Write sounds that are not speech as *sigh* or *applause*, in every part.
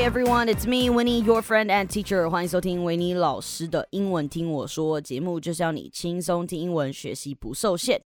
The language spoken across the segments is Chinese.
Hey everyone, it's me, Winnie, your friend and teacher. 欢迎收听维尼老师的英文听我说节目，就是要你轻松听英文，学习不受限。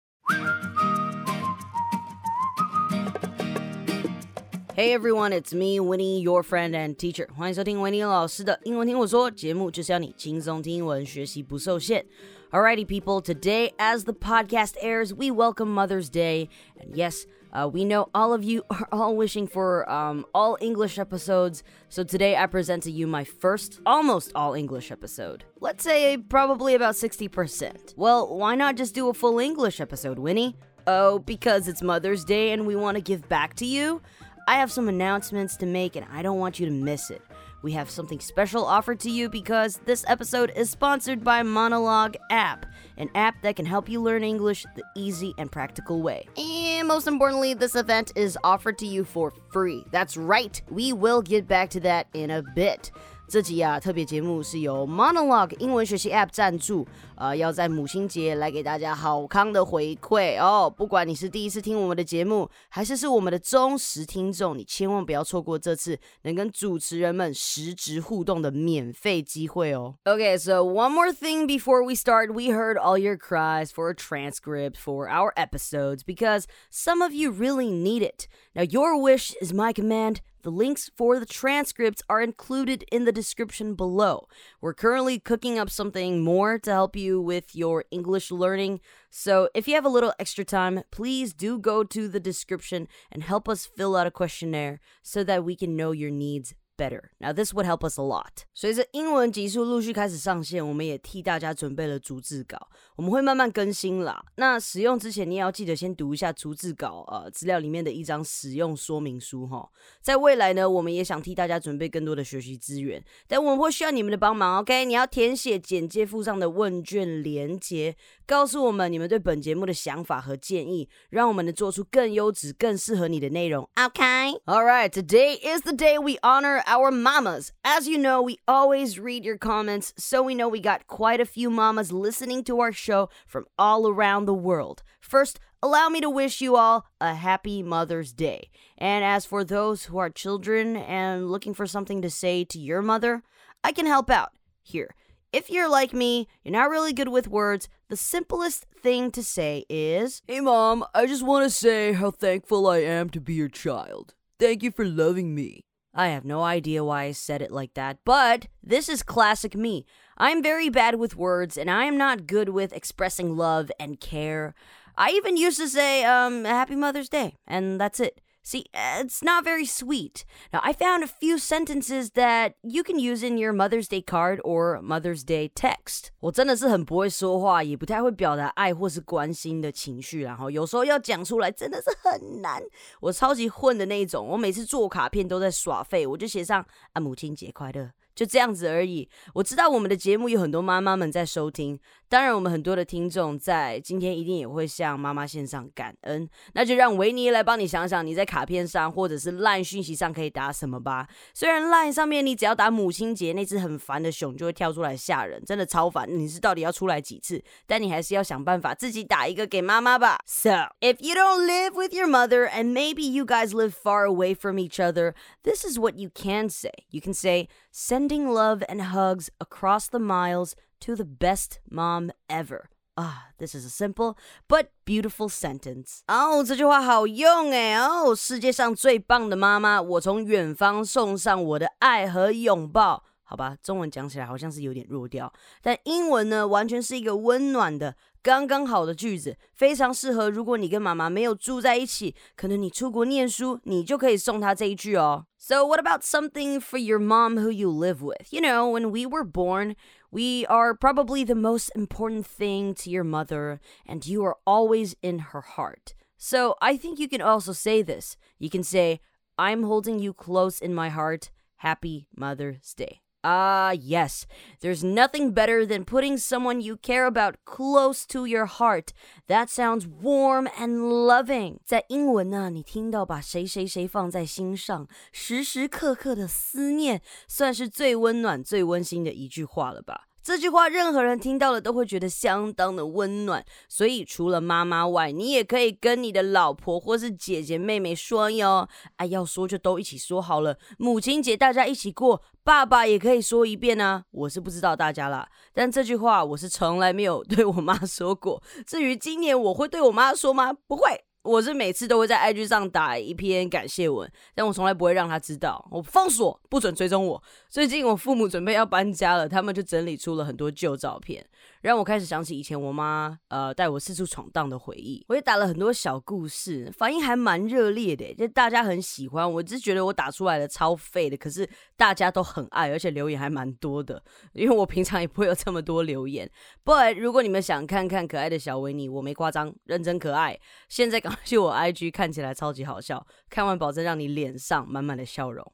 Hey everyone, it's me, Winnie, your friend and teacher. 欢迎收听维尼老师的英文听我说节目，就是要你轻松听英文，学习不受限。Alrighty, people, today as the podcast airs, we welcome Mother's Day. And yes, uh, we know all of you are *laughs* all wishing for um, all English episodes, so today I present to you my first almost all English episode. Let's say probably about 60%. Well, why not just do a full English episode, Winnie? Oh, because it's Mother's Day and we want to give back to you? I have some announcements to make and I don't want you to miss it we have something special offered to you because this episode is sponsored by Monologue App, an app that can help you learn English the easy and practical way. And most importantly, this event is offered to you for free. That's right, we will get back to that in a bit. 这集啊，特别节目是由 Monologue 英文学习 App 赞助，呃，要在母亲节来给大家好康的回馈哦。不管你是第一次听我们的节目，还是是我们的忠实听众，你千万不要错过这次能跟主持人们实质互动的免费机会哦。Okay, so one more thing before we start, we heard all your cries for a transcript for our episodes because some of you really need it. Now, your wish is my command. The links for the transcripts are included in the description below. We're currently cooking up something more to help you with your English learning. So if you have a little extra time, please do go to the description and help us fill out a questionnaire so that we can know your needs better. Now this would help us a lot. 随着英文集数陆续开始上线，我们也替大家准备了逐字稿，我们会慢慢更新啦。那使用之前，你也要记得先读一下逐字稿呃资料里面的一张使用说明书哈。在未来呢，我们也想替大家准备更多的学习资源，但我们会需要你们的帮忙。OK，你要填写简介附上的问卷连接，告诉我们你们对本节目的想法和建议，让我们能做出更优质、更适合你的内容。OK，All right，today is the day we honor our mamas. As you know, we always read your comments, so we know we got quite a few mamas listening to our show from all around the world. First, allow me to wish you all a happy Mother's Day. And as for those who are children and looking for something to say to your mother, I can help out. Here, if you're like me, you're not really good with words, the simplest thing to say is Hey mom, I just want to say how thankful I am to be your child. Thank you for loving me. I have no idea why I said it like that, but this is classic me. I'm very bad with words and I am not good with expressing love and care. I even used to say, um, Happy Mother's Day, and that's it. See, it's not very sweet. Now, I found a few sentences that you can use in your Mother's Day card or Mother's Day text. 我真的是很不会说话，也不太会表达爱或是关心的情绪，然后有时候要讲出来真的是很难。我超级混的那一种，我每次做卡片都在耍废，我就写上啊母亲节快乐。就这样子而已。我知道我们的节目有很多妈妈们在收听，当然我们很多的听众在今天一定也会向妈妈献上感恩。那就让维尼来帮你想想，你在卡片上或者是 LINE 讯息上可以打什么吧。虽然 LINE 上面你只要打母亲节，那只很烦的熊就会跳出来吓人，真的超烦。你是到底要出来几次？但你还是要想办法自己打一个给妈妈吧。So if you don't live with your mother and maybe you guys live far away from each other, this is what you can say. You can say send sending love and hugs across the miles to the best mom ever. Ah, this is a simple but beautiful sentence. 哦，这句话好用哎！哦，世界上最棒的妈妈，我从远方送上我的爱和拥抱。好吧，中文讲起来好像是有点弱调，但英文呢，完全是一个温暖的、 刚刚好的句子，非常适合。如果你跟妈妈没有住在一起，可能你出国念书，你就可以送她这一句哦。So what about something for your mom who you live with? You know, when we were born, we are probably the most important thing to your mother, and you are always in her heart. So I think you can also say this. You can say, I'm holding you close in my heart. Happy Mother's Day. Ah, yes. There's nothing better than putting someone you care about close to your heart. That sounds warm and loving. 在英文呢，你听到把谁谁谁放在心上，时时刻刻的思念，算是最温暖、最温馨的一句话了吧？ 这句话任何人听到了都会觉得相当的温暖。所以除了妈妈外，你也可以跟你的老婆或是姐姐妹妹说哟。哎，要说就都一起说好了。母亲节大家一起过，爸爸也可以说一遍啊。我是不知道大家啦，但这句话我是从来没有对我妈说过。至于今年我会对我妈说吗？不会。我是每次都会在 IG 上打一篇感谢文，但我从来不会让他知道，我封锁，不准追踪我。最近我父母准备要搬家了，他们就整理出了很多旧照片。让我开始想起以前我妈呃带我四处闯荡的回忆，我也打了很多小故事，反应还蛮热烈的，就大家很喜欢。我只是觉得我打出来的超废的，可是大家都很爱，而且留言还蛮多的。因为我平常也不会有这么多留言。*laughs* 不然如果你们想看看可爱的小维尼，我没夸张，认真可爱。现在赶快去我 IG，看起来超级好笑，看完保证让你脸上满满的笑容。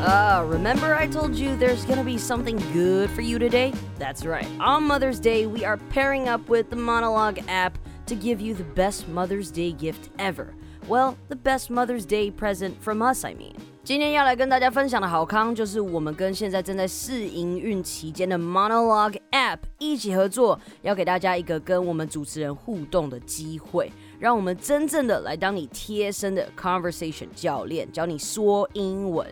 Uh, remember I told you there's gonna be something good for you today? That's right. On Mother's Day, we are pairing up with the Monologue app to give you the best Mother's Day gift ever. Well, the best Mother's Day present from us, I mean. 今天要来跟大家分享的好康，就是我们跟现在正在试营运期间的 Monologue App 一起合作，要给大家一个跟我们主持人互动的机会，让我们真正的来当你贴身的 Conversation 教练，教你说英文。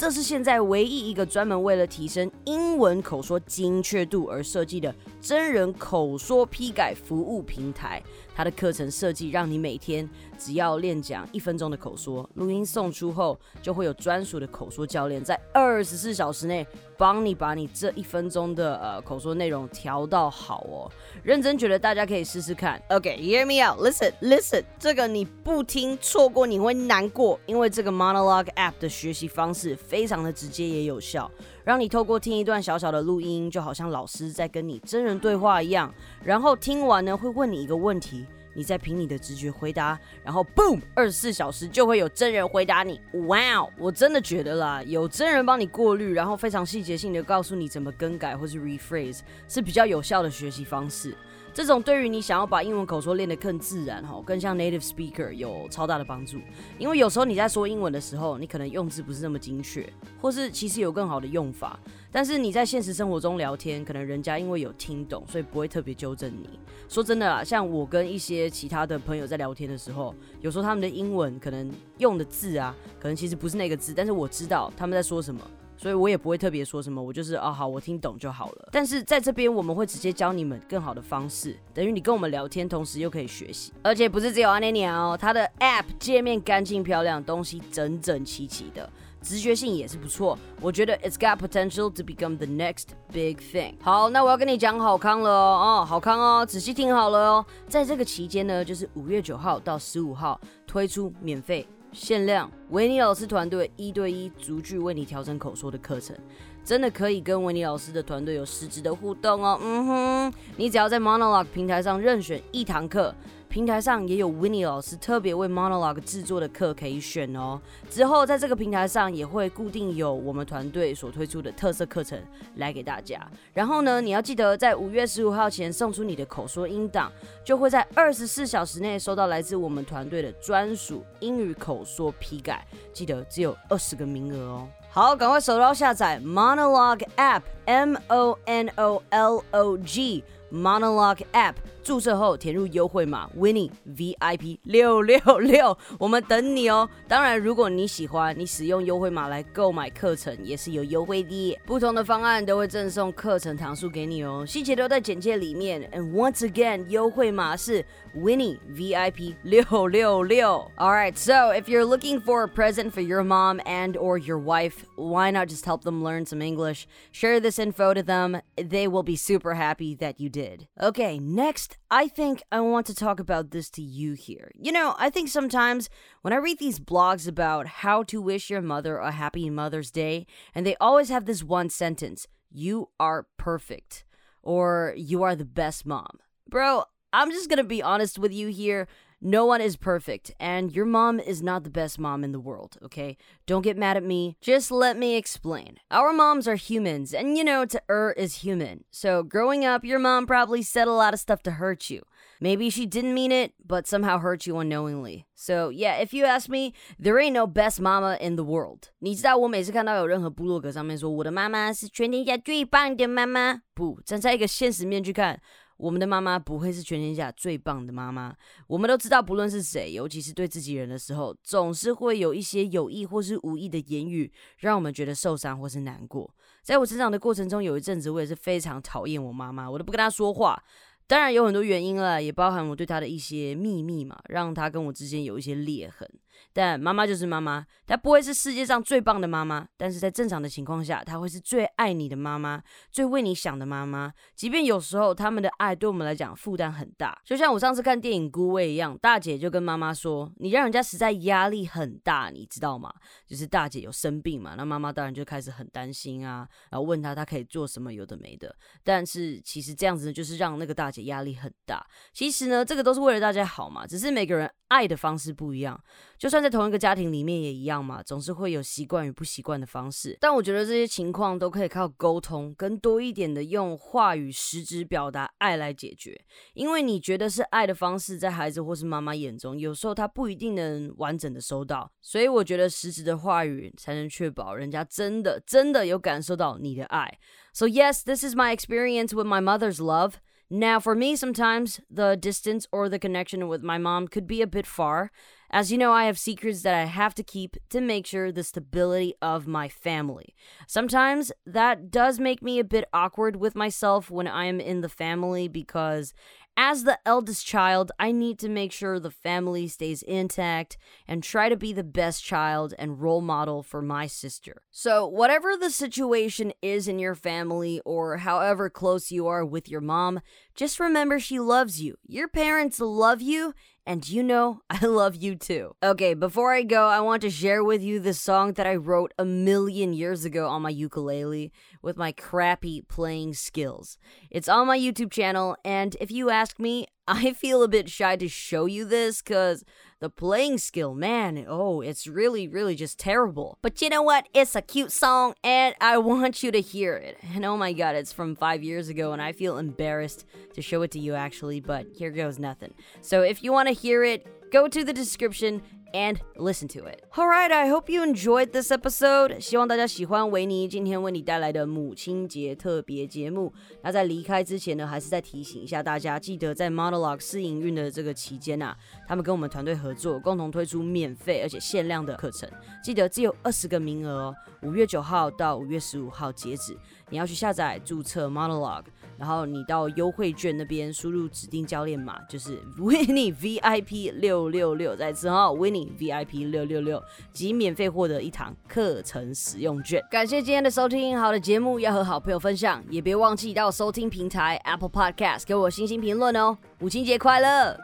这是现在唯一一个专门为了提升英文口说精确度而设计的真人口说批改服务平台。它的课程设计让你每天只要练讲一分钟的口说，录音送出后就会有专属的口说教练在二十四小时内帮你把你这一分钟的呃口说内容调到好哦。认真觉得大家可以试试看。OK，hear me out，listen，listen，这个你不听错过你会难过，因为这个 Monologue App 的学习方式非常的直接也有效，让你透过听一段小小的录音，就好像老师在跟你真人对话一样，然后听完呢会问你一个问题。你再凭你的直觉回答，然后 boom，二十四小时就会有真人回答你。哇，我真的觉得啦，有真人帮你过滤，然后非常细节性的告诉你怎么更改或是 rephrase，是比较有效的学习方式。这种对于你想要把英文口说练得更自然哈，更像 native speaker 有超大的帮助。因为有时候你在说英文的时候，你可能用字不是那么精确，或是其实有更好的用法。但是你在现实生活中聊天，可能人家因为有听懂，所以不会特别纠正你。说真的啦，像我跟一些其他的朋友在聊天的时候，有时候他们的英文可能用的字啊，可能其实不是那个字，但是我知道他们在说什么。所以我也不会特别说什么，我就是哦好，我听懂就好了。但是在这边我们会直接教你们更好的方式，等于你跟我们聊天，同时又可以学习。而且不是只有阿尼尼哦，它的 App 界面干净漂亮，东西整整齐齐的，直觉性也是不错。我觉得 It's got potential to become the next big thing。好，那我要跟你讲好康了哦，好康哦，仔细听好了哦。在这个期间呢，就是五月九号到十五号推出免费。限量维尼老师团队一对一逐句为你调整口说的课程，真的可以跟维尼老师的团队有实质的互动哦。嗯哼，你只要在 Monologue 平台上任选一堂课。平台上也有维尼老师特别为 Monologue 制作的课可以选哦。之后在这个平台上也会固定有我们团队所推出的特色课程来给大家。然后呢，你要记得在五月十五号前送出你的口说音档，就会在二十四小时内收到来自我们团队的专属英语口说批改。记得只有二十个名额哦。好，赶快手刀下载 Monologue App，M O N O L O G Monologue App。注册后填入优惠码 Winnie VIP 六六六，我们等你哦。当然，如果你喜欢，你使用优惠码来购买课程也是有优惠的。不同的方案都会赠送课程堂数给你哦，细节都在简介里面。And once again，优惠码是 Winnie VIP 六六六。All right, so if you're looking for a present for your mom and or your wife, why not just help them learn some English? Share this info to them. They will be super happy that you did. Okay, next I think I want to talk about this to you here. You know, I think sometimes when I read these blogs about how to wish your mother a happy Mother's Day, and they always have this one sentence you are perfect, or you are the best mom. Bro, I'm just gonna be honest with you here. No one is perfect, and your mom is not the best mom in the world, okay? Don't get mad at me. Just let me explain. Our moms are humans, and you know, to err is human. So, growing up, your mom probably said a lot of stuff to hurt you. Maybe she didn't mean it, but somehow hurt you unknowingly. So, yeah, if you ask me, there ain't no best mama in the world. 你知道我每次看到有任何部落格上面说我的妈妈是全天下最棒的妈妈，不，站在一个现实面去看。 我们的妈妈不会是全天下最棒的妈妈。我们都知道，不论是谁，尤其是对自己人的时候，总是会有一些有意或是无意的言语，让我们觉得受伤或是难过。在我成长的过程中，有一阵子我也是非常讨厌我妈妈，我都不跟她说话。当然有很多原因了，也包含我对她的一些秘密嘛，让她跟我之间有一些裂痕。但妈妈就是妈妈，她不会是世界上最棒的妈妈，但是在正常的情况下，她会是最爱你的妈妈，最为你想的妈妈。即便有时候他们的爱对我们来讲负担很大，就像我上次看电影《孤味》一样，大姐就跟妈妈说：“你让人家实在压力很大，你知道吗？”就是大姐有生病嘛，那妈妈当然就开始很担心啊，然后问她她可以做什么，有的没的。但是其实这样子呢，就是让那个大姐压力很大。其实呢，这个都是为了大家好嘛，只是每个人。爱的方式不一样，就算在同一个家庭里面也一样嘛，总是会有习惯与不习惯的方式。但我觉得这些情况都可以靠沟通，跟多一点的用话语实质表达爱来解决。因为你觉得是爱的方式，在孩子或是妈妈眼中，有时候他不一定能完整的收到。所以我觉得实质的话语才能确保人家真的真的有感受到你的爱。So yes, this is my experience with my mother's love. Now, for me, sometimes the distance or the connection with my mom could be a bit far. As you know, I have secrets that I have to keep to make sure the stability of my family. Sometimes that does make me a bit awkward with myself when I am in the family because as the eldest child, I need to make sure the family stays intact and try to be the best child and role model for my sister. So, whatever the situation is in your family or however close you are with your mom, just remember she loves you. Your parents love you and you know, *laughs* I love you too. Okay, before I go, I want to share with you the song that I wrote a million years ago on my ukulele with my crappy playing skills. It's on my YouTube channel, and if you ask me, I feel a bit shy to show you this because the playing skill, man, oh, it's really, really just terrible. But you know what? It's a cute song and I want you to hear it. And oh my god, it's from five years ago and I feel embarrassed to show it to you actually, but here goes nothing. So if you want to hear it, go to the description and listen to it. All right, I hope you enjoyed this episode. 希望大家喜欢维尼今天为你带来的母亲节特别节目。那在离开之前呢，还是再提醒一下大家，记得在 Monologue 试营运的这个期间啊，他们跟我们团队合作，共同推出免费而且限量的课程。记得只有二十个名额哦，五月九号到五月十五号截止。你要去下载注册 Monologue。然后你到优惠券那边输入指定教练码，就是 *laughs* Winnie VIP 六六六，再次哈 Winnie VIP 六六六，即免费获得一堂课程使用券。感谢今天的收听，好的节目要和好朋友分享，也别忘记到收听平台 Apple Podcast 给我星星评论哦。母亲节快乐！